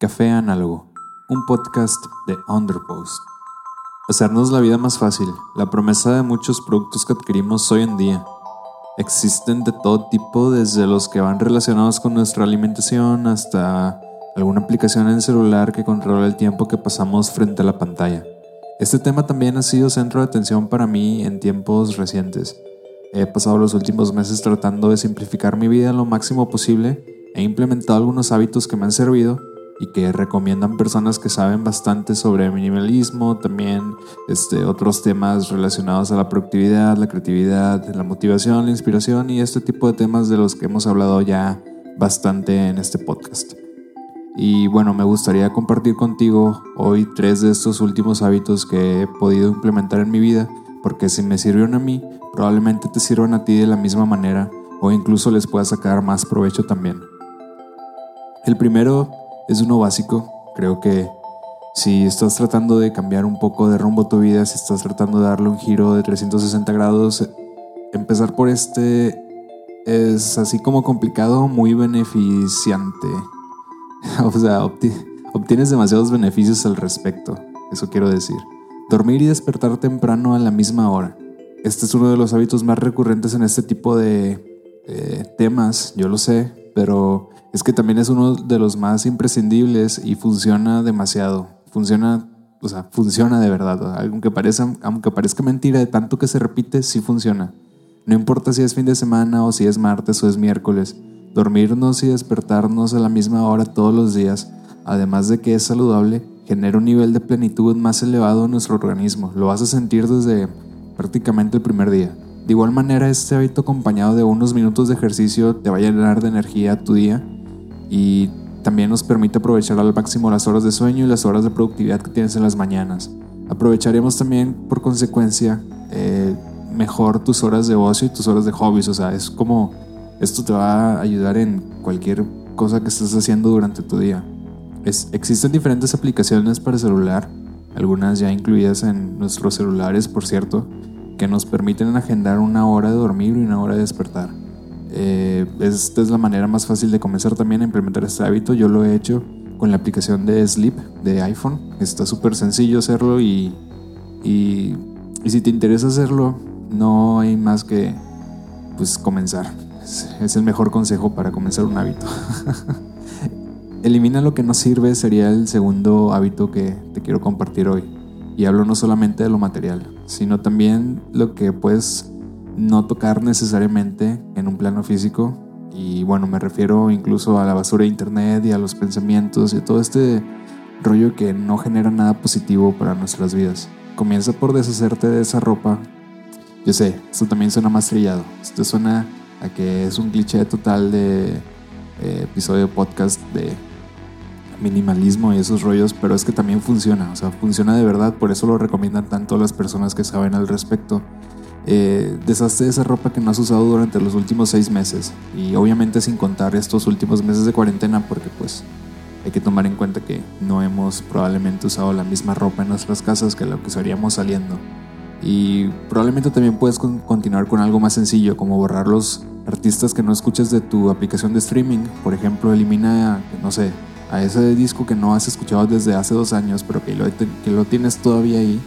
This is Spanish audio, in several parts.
Café Análogo, un podcast de Underpost. Hacernos la vida más fácil, la promesa de muchos productos que adquirimos hoy en día. Existen de todo tipo, desde los que van relacionados con nuestra alimentación hasta alguna aplicación en el celular que controla el tiempo que pasamos frente a la pantalla. Este tema también ha sido centro de atención para mí en tiempos recientes. He pasado los últimos meses tratando de simplificar mi vida lo máximo posible, he implementado algunos hábitos que me han servido y que recomiendan personas que saben bastante sobre minimalismo, también este, otros temas relacionados a la productividad, la creatividad, la motivación, la inspiración y este tipo de temas de los que hemos hablado ya bastante en este podcast. Y bueno, me gustaría compartir contigo hoy tres de estos últimos hábitos que he podido implementar en mi vida, porque si me sirvieron a mí, probablemente te sirvan a ti de la misma manera o incluso les pueda sacar más provecho también. El primero es uno básico. Creo que si estás tratando de cambiar un poco de rumbo tu vida, si estás tratando de darle un giro de 360 grados, empezar por este es así como complicado, muy beneficiante. o sea, obtienes demasiados beneficios al respecto, eso quiero decir. Dormir y despertar temprano a la misma hora. Este es uno de los hábitos más recurrentes en este tipo de eh, temas, yo lo sé, pero es que también es uno de los más imprescindibles y funciona demasiado. Funciona, o sea, funciona de verdad. Aunque parezca, aunque parezca mentira de tanto que se repite, sí funciona. No importa si es fin de semana o si es martes o es miércoles. Dormirnos y despertarnos a la misma hora todos los días, además de que es saludable, genera un nivel de plenitud más elevado en nuestro organismo. Lo vas a sentir desde prácticamente el primer día. De igual manera, este hábito acompañado de unos minutos de ejercicio te va a llenar de energía tu día y también nos permite aprovechar al máximo las horas de sueño y las horas de productividad que tienes en las mañanas. Aprovecharemos también por consecuencia eh, mejor tus horas de ocio y tus horas de hobbies, o sea, es como esto te va a ayudar en cualquier cosa que estés haciendo durante tu día. Existen diferentes aplicaciones para celular, algunas ya incluidas en nuestros celulares, por cierto, que nos permiten agendar una hora de dormir y una hora de despertar. Eh, esta es la manera más fácil de comenzar también a implementar este hábito. Yo lo he hecho con la aplicación de Sleep de iPhone. Está súper sencillo hacerlo y, y, si te interesa hacerlo, no hay más que pues comenzar. Es, el mejor consejo para comenzar un hábito. Elimina lo que no sirve sería el segundo hábito que te quiero compartir hoy. Y hablo no solamente de lo material, sino también lo que puedes no tocar necesariamente en un plano físico. Y bueno, me refiero incluso a la basura de internet y a los pensamientos y a todo este rollo que no genera nada positivo para nuestras vidas. Comienza por deshacerte de esa ropa. Yo sé, esto también suena más trillado. Esto suena a que es un cliché total de eh, episodio podcast de minimalismo y esos rollos, pero es que también funciona, o sea, funciona de verdad, por eso lo recomiendan tanto las personas que saben al respecto. Eh, deshazte de esa ropa que no has usado durante los últimos seis meses y obviamente sin contar estos últimos meses de cuarentena porque pues hay que tomar en cuenta que no hemos probablemente usado la misma ropa en nuestras casas que lo que usaríamos saliendo. Y probablemente también puedes continuar con algo más sencillo como borrar los artistas que no escuches de tu aplicación de streaming. Por ejemplo elimina no sé a ese disco que no has escuchado desde hace dos años pero que lo, que lo tienes todavía ahí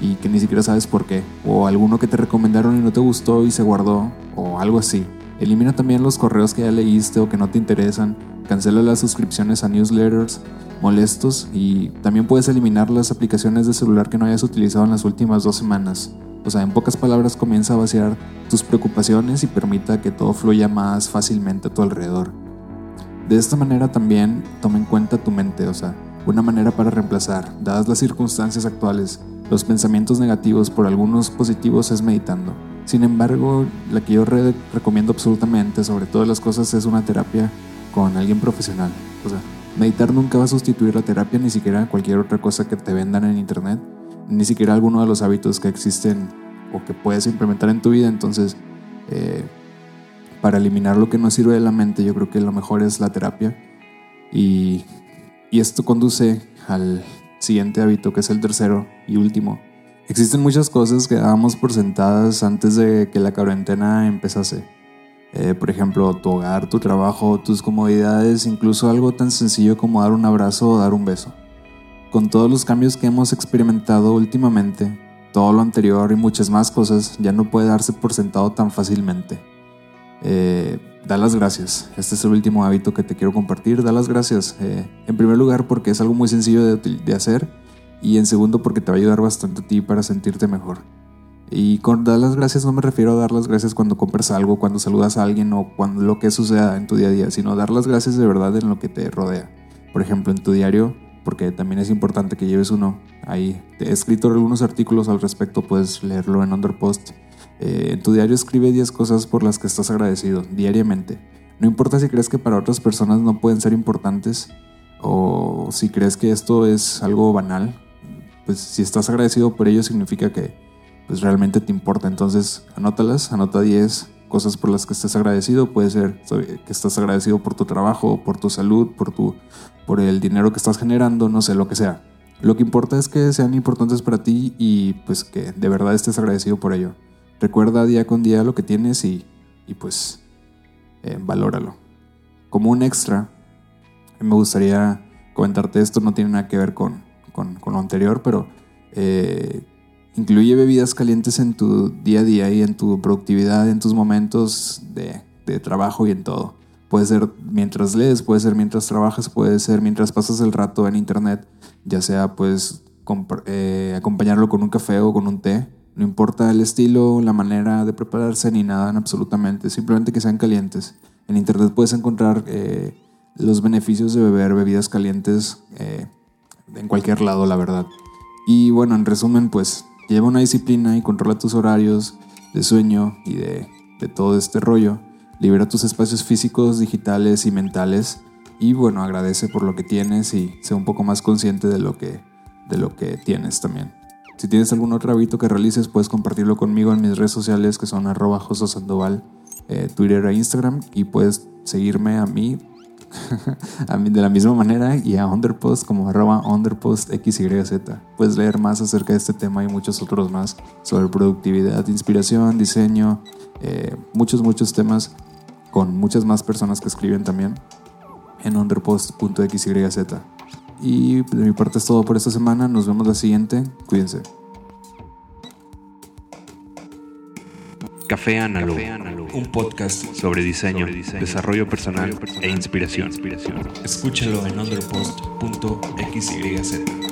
y que ni siquiera sabes por qué, o alguno que te recomendaron y no te gustó y se guardó, o algo así. Elimina también los correos que ya leíste o que no te interesan, cancela las suscripciones a newsletters molestos y también puedes eliminar las aplicaciones de celular que no hayas utilizado en las últimas dos semanas. O sea, en pocas palabras comienza a vaciar tus preocupaciones y permita que todo fluya más fácilmente a tu alrededor. De esta manera también toma en cuenta tu mente, o sea, una manera para reemplazar, dadas las circunstancias actuales, los pensamientos negativos por algunos positivos es meditando. Sin embargo, la que yo recomiendo absolutamente sobre todas las cosas es una terapia con alguien profesional. O sea, meditar nunca va a sustituir la terapia, ni siquiera cualquier otra cosa que te vendan en internet, ni siquiera alguno de los hábitos que existen o que puedes implementar en tu vida. Entonces, eh, para eliminar lo que no sirve de la mente, yo creo que lo mejor es la terapia. Y, esto conduce al siguiente hábito, que es el tercero y último. Existen muchas cosas que dábamos por sentadas antes de que la cuarentena empezase. Eh, por ejemplo, tu hogar, tu trabajo, tus comodidades, incluso algo tan sencillo como dar un abrazo o dar un beso. Con todos los cambios que hemos experimentado últimamente, todo lo anterior y muchas más cosas ya no puede darse por sentado tan fácilmente. Eh, da las gracias. Este es el último hábito que te quiero compartir. Da las gracias. Eh, en primer lugar porque es algo muy sencillo de, de, hacer y en segundo porque te va a ayudar bastante a ti para sentirte mejor. Y con dar las gracias no me refiero a dar las gracias cuando compras algo, cuando saludas a alguien o cuando lo que suceda en tu día a día, sino dar las gracias de verdad en lo que te rodea. Por ejemplo, en tu diario, porque también es importante que lleves uno. Ahí te he escrito algunos artículos al respecto, puedes leerlo en Underpost. Eh, en tu diario escribe 10 cosas por las que estás agradecido diariamente. No importa si crees que para otras personas no pueden ser importantes o si crees que esto es algo banal, pues si estás agradecido por ello significa que pues realmente te importa. Entonces, anótalas, anota 10 cosas por las que estés agradecido. Puede ser que estás agradecido por tu trabajo, por tu salud, por, tu, por el dinero que estás generando, no sé, lo que sea. Lo que importa es que sean importantes para ti y pues que de verdad estés agradecido por ello. Recuerda día con día lo que tienes y, y pues eh, valóralo. Como un extra, me gustaría comentarte esto, no tiene nada que ver con, con, lo anterior, pero eh, Incluye bebidas calientes en tu día a día y en tu productividad, en tus momentos de, trabajo y en todo. Puede ser mientras lees, puede ser mientras trabajas, puede ser mientras pasas el rato en internet, ya sea pues eh, acompañarlo con un café o con un té. No importa el estilo, la manera de prepararse ni nada, absolutamente. Simplemente que sean calientes. En internet puedes encontrar eh, los beneficios de beber bebidas calientes eh, en cualquier lado, la verdad. Y bueno, en resumen, pues Lleva una disciplina y controla tus horarios de sueño y de, todo este rollo. Libera tus espacios físicos, digitales y mentales. Y bueno, agradece por lo que tienes y sea un poco más consciente de lo que, de lo que tienes también. Si tienes algún otro hábito que realices, puedes compartirlo conmigo en mis redes sociales que son arroba Sandoval, eh, Twitter e Instagram. Y puedes seguirme a mí de la misma manera y a Underpost como arroba underpostxyz. Puedes leer más acerca de este tema y muchos otros más sobre productividad, inspiración, diseño, eh, muchos, muchos temas con muchas más personas que escriben también en underpost.xyz. Y de mi parte es todo por esta semana. Nos vemos la siguiente. Cuídense. Café Análogo, un podcast sobre diseño, desarrollo personal e inspiración. Escúchalo en underpost.xyz.